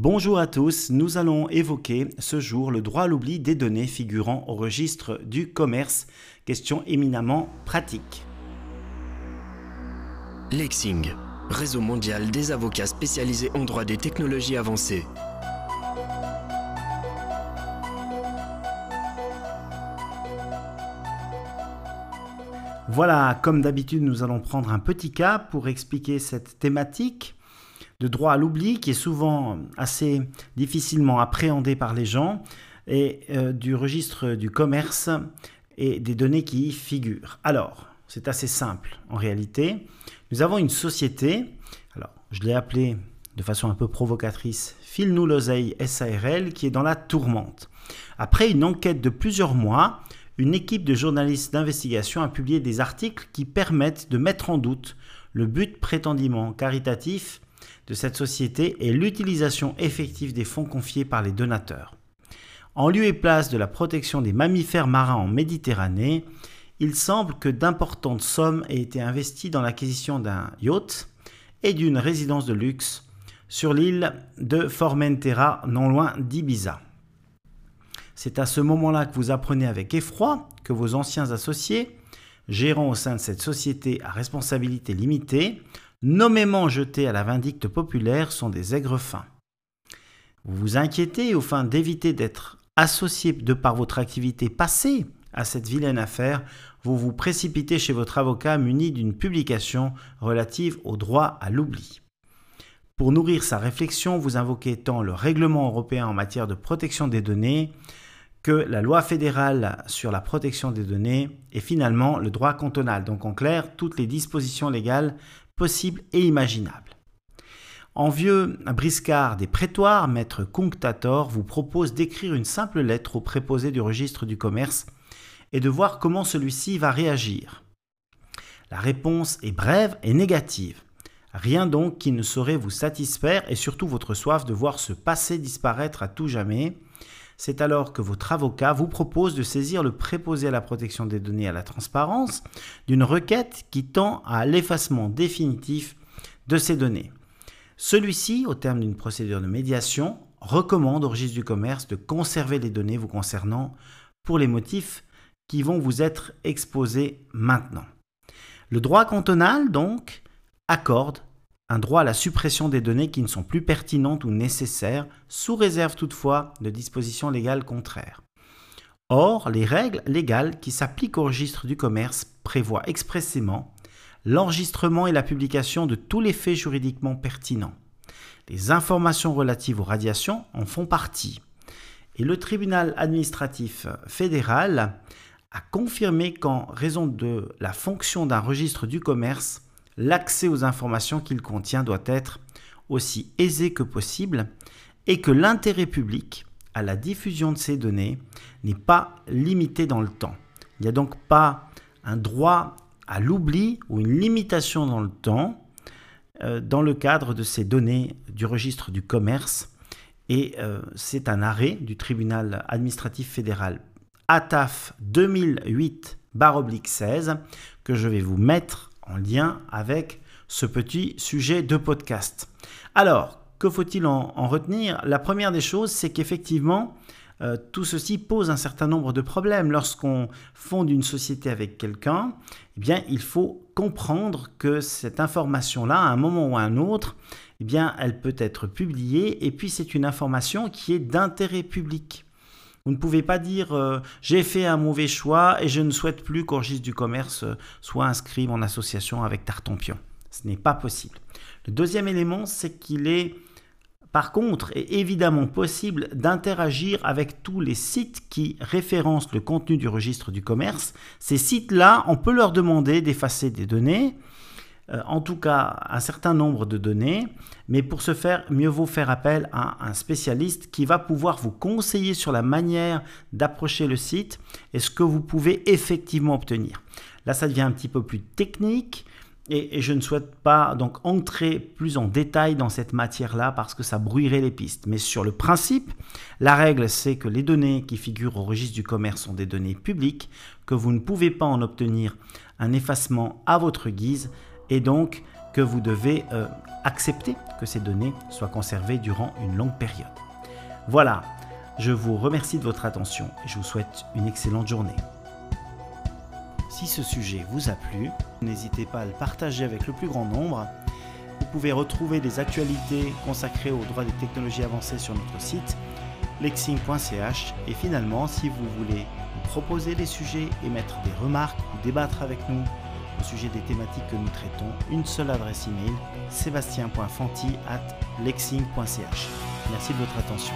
Bonjour à tous, nous allons évoquer ce jour le droit à l'oubli des données figurant au registre du commerce, question éminemment pratique. Lexing, réseau mondial des avocats spécialisés en droit des technologies avancées. Voilà, comme d'habitude, nous allons prendre un petit cas pour expliquer cette thématique de droit à l'oubli qui est souvent assez difficilement appréhendé par les gens et euh, du registre du commerce et des données qui y figurent. Alors, c'est assez simple en réalité. Nous avons une société, alors je l'ai appelée de façon un peu provocatrice File-nous SARL qui est dans la tourmente. Après une enquête de plusieurs mois, une équipe de journalistes d'investigation a publié des articles qui permettent de mettre en doute le but prétendument caritatif de cette société est l'utilisation effective des fonds confiés par les donateurs. En lieu et place de la protection des mammifères marins en Méditerranée, il semble que d'importantes sommes aient été investies dans l'acquisition d'un yacht et d'une résidence de luxe sur l'île de Formentera, non loin d'Ibiza. C'est à ce moment-là que vous apprenez avec effroi que vos anciens associés, gérants au sein de cette société à responsabilité limitée, nommément jetés à la vindicte populaire, sont des aigres fins. Vous vous inquiétez au fin d'éviter d'être associé de par votre activité passée à cette vilaine affaire, vous vous précipitez chez votre avocat muni d'une publication relative au droit à l'oubli. Pour nourrir sa réflexion, vous invoquez tant le règlement européen en matière de protection des données que la loi fédérale sur la protection des données et finalement le droit cantonal. Donc en clair, toutes les dispositions légales possible et imaginable. En vieux briscard des prétoires, maître Cunctator vous propose d'écrire une simple lettre au préposé du registre du commerce et de voir comment celui-ci va réagir. La réponse est brève et négative. Rien donc qui ne saurait vous satisfaire et surtout votre soif de voir ce passé disparaître à tout jamais, c'est alors que votre avocat vous propose de saisir le préposé à la protection des données à la transparence d'une requête qui tend à l'effacement définitif de ces données. Celui-ci, au terme d'une procédure de médiation, recommande au registre du commerce de conserver les données vous concernant pour les motifs qui vont vous être exposés maintenant. Le droit cantonal, donc, accorde un droit à la suppression des données qui ne sont plus pertinentes ou nécessaires, sous réserve toutefois de dispositions légales contraires. Or, les règles légales qui s'appliquent au registre du commerce prévoient expressément l'enregistrement et la publication de tous les faits juridiquement pertinents. Les informations relatives aux radiations en font partie. Et le tribunal administratif fédéral a confirmé qu'en raison de la fonction d'un registre du commerce, l'accès aux informations qu'il contient doit être aussi aisé que possible et que l'intérêt public à la diffusion de ces données n'est pas limité dans le temps. Il n'y a donc pas un droit à l'oubli ou une limitation dans le temps euh, dans le cadre de ces données du registre du commerce. Et euh, c'est un arrêt du tribunal administratif fédéral ATAF 2008-16 que je vais vous mettre en lien avec ce petit sujet de podcast. Alors, que faut-il en, retenir? La première des choses, c'est qu'effectivement, euh, tout ceci pose un certain nombre de problèmes. Lorsqu'on fonde une société avec quelqu'un, eh bien, il faut comprendre que cette information-là, à un moment ou à un autre, eh elle peut être publiée et puis c'est une information qui est d'intérêt public. Vous ne pouvez pas dire euh, j'ai fait un mauvais choix et je ne souhaite plus qu'au registre du commerce euh, soit inscrit en association avec Tartampion. Ce n'est pas possible. Le deuxième élément, c'est qu'il est par contre est évidemment possible d'interagir avec tous les sites qui référencent le contenu du registre du commerce. Ces sites-là, on peut leur demander d'effacer des données, euh, en tout cas un certain nombre de données, mais pour ce faire, mieux vaut faire appel à un spécialiste qui va pouvoir vous conseiller sur la manière d'approcher le site et ce que vous pouvez effectivement obtenir. Là, ça devient un petit peu plus technique. Et, je ne souhaite pas donc entrer plus en détail dans cette matière-là parce que ça brouillerait les pistes. Mais sur le principe, la règle c'est que les données qui figurent au registre du commerce sont des données publiques, que vous ne pouvez pas en obtenir un effacement à votre guise et donc que vous devez euh, accepter que ces données soient conservées durant une longue période. Voilà, je vous remercie de votre attention et je vous souhaite une excellente journée. Si ce sujet vous a plu, n'hésitez pas à le partager avec le plus grand nombre. Vous pouvez retrouver des actualités consacrées aux droits des technologies avancées sur notre site lexing.ch et finalement si vous voulez proposer des sujets, émettre des remarques ou débattre avec nous au sujet des thématiques que nous traitons, une seule adresse email sébastien.fanti at lexing.ch. Merci de votre attention.